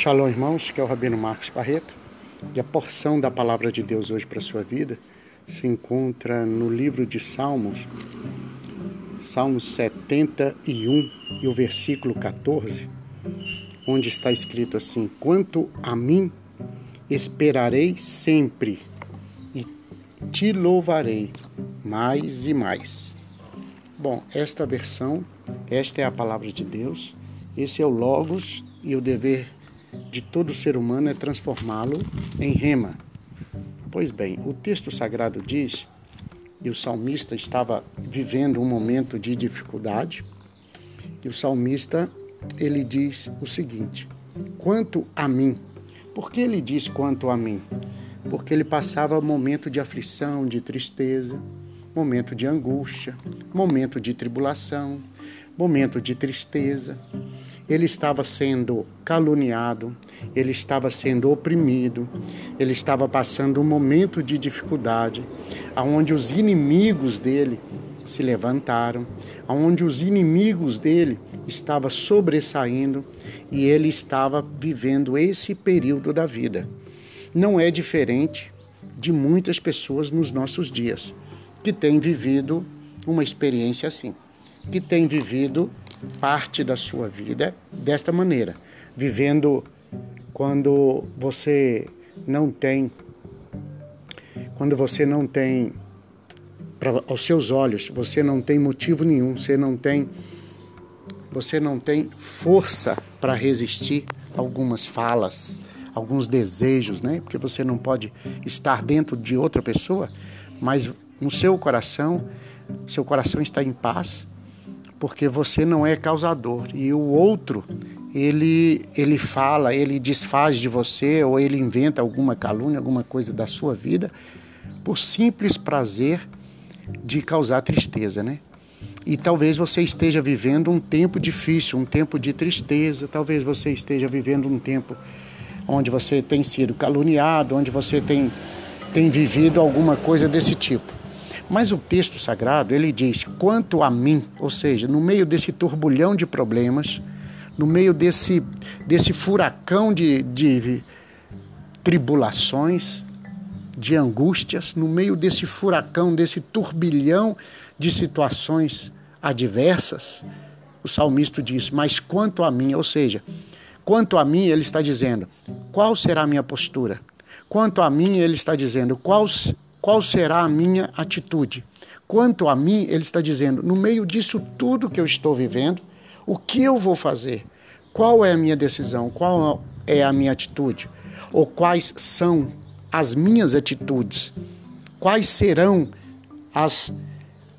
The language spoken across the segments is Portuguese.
Shalom, irmãos, que é o Rabino Marcos Barreto. E a porção da palavra de Deus hoje para a sua vida se encontra no livro de Salmos, Salmos 71 e o versículo 14, onde está escrito assim: Quanto a mim, esperarei sempre e te louvarei mais e mais. Bom, esta versão, esta é a palavra de Deus, esse é o Logos e o dever de todo ser humano é transformá-lo em rema. Pois bem, o texto sagrado diz, e o salmista estava vivendo um momento de dificuldade, e o salmista ele diz o seguinte: quanto a mim. Por que ele diz quanto a mim? Porque ele passava momento de aflição, de tristeza, momento de angústia, momento de tribulação, momento de tristeza, ele estava sendo caluniado, ele estava sendo oprimido, ele estava passando um momento de dificuldade, aonde os inimigos dele se levantaram, aonde os inimigos dele estavam sobressaindo e ele estava vivendo esse período da vida. Não é diferente de muitas pessoas nos nossos dias que têm vivido uma experiência assim, que têm vivido parte da sua vida desta maneira, vivendo quando você não tem quando você não tem para aos seus olhos, você não tem motivo nenhum, você não tem você não tem força para resistir algumas falas, alguns desejos, né? Porque você não pode estar dentro de outra pessoa, mas no seu coração, seu coração está em paz, porque você não é causador e o outro ele ele fala, ele desfaz de você ou ele inventa alguma calúnia, alguma coisa da sua vida por simples prazer de causar tristeza, né? E talvez você esteja vivendo um tempo difícil, um tempo de tristeza, talvez você esteja vivendo um tempo onde você tem sido caluniado, onde você tem tem vivido alguma coisa desse tipo. Mas o texto sagrado, ele diz: quanto a mim, ou seja, no meio desse turbulhão de problemas, no meio desse, desse furacão de, de tribulações, de angústias, no meio desse furacão, desse turbilhão de situações adversas, o salmista diz: Mas quanto a mim, ou seja, quanto a mim, ele está dizendo: qual será a minha postura? Quanto a mim, ele está dizendo: qual qual será a minha atitude? Quanto a mim, ele está dizendo, no meio disso tudo que eu estou vivendo, o que eu vou fazer? Qual é a minha decisão? Qual é a minha atitude? Ou quais são as minhas atitudes? Quais serão as,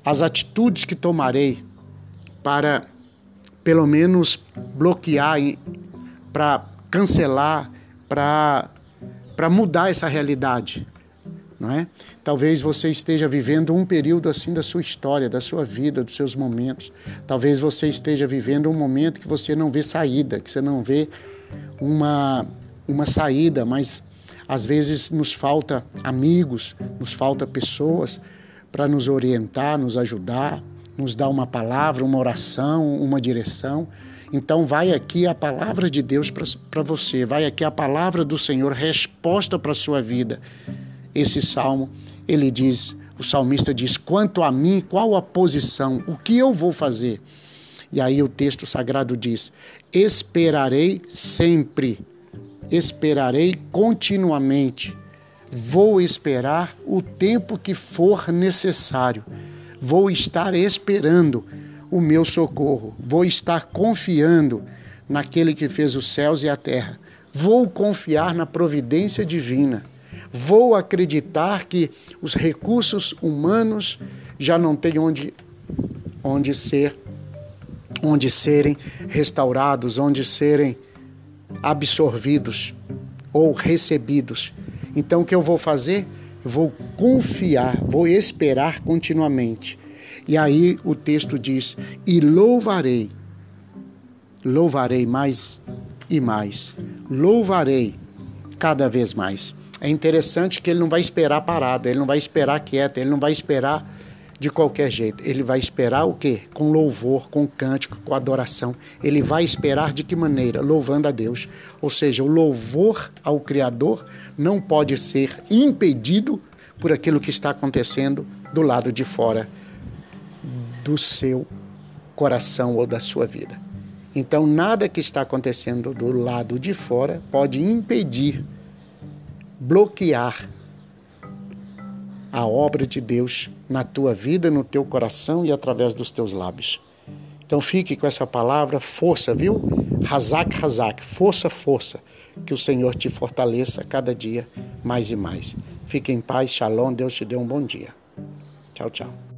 as atitudes que tomarei para, pelo menos, bloquear, para cancelar, para mudar essa realidade? Não é? Talvez você esteja vivendo um período assim da sua história, da sua vida, dos seus momentos. Talvez você esteja vivendo um momento que você não vê saída, que você não vê uma, uma saída, mas às vezes nos falta amigos, nos falta pessoas para nos orientar, nos ajudar, nos dar uma palavra, uma oração, uma direção. Então, vai aqui a palavra de Deus para você, vai aqui a palavra do Senhor, resposta para a sua vida esse salmo, ele diz, o salmista diz: quanto a mim, qual a posição, o que eu vou fazer? E aí o texto sagrado diz: esperarei sempre, esperarei continuamente, vou esperar o tempo que for necessário, vou estar esperando o meu socorro, vou estar confiando naquele que fez os céus e a terra, vou confiar na providência divina Vou acreditar que os recursos humanos já não têm onde, onde ser, onde serem restaurados, onde serem absorvidos ou recebidos. Então o que eu vou fazer? Vou confiar, vou esperar continuamente. E aí o texto diz: "E louvarei, louvarei mais e mais, louvarei cada vez mais". É interessante que ele não vai esperar parado, ele não vai esperar quieto, ele não vai esperar de qualquer jeito. Ele vai esperar o quê? Com louvor, com cântico, com adoração. Ele vai esperar de que maneira? Louvando a Deus. Ou seja, o louvor ao Criador não pode ser impedido por aquilo que está acontecendo do lado de fora do seu coração ou da sua vida. Então, nada que está acontecendo do lado de fora pode impedir, bloquear a obra de Deus na tua vida, no teu coração e através dos teus lábios. Então fique com essa palavra, força, viu? Razak, razak, força, força. Que o Senhor te fortaleça cada dia mais e mais. Fique em paz, shalom, Deus te dê um bom dia. Tchau, tchau.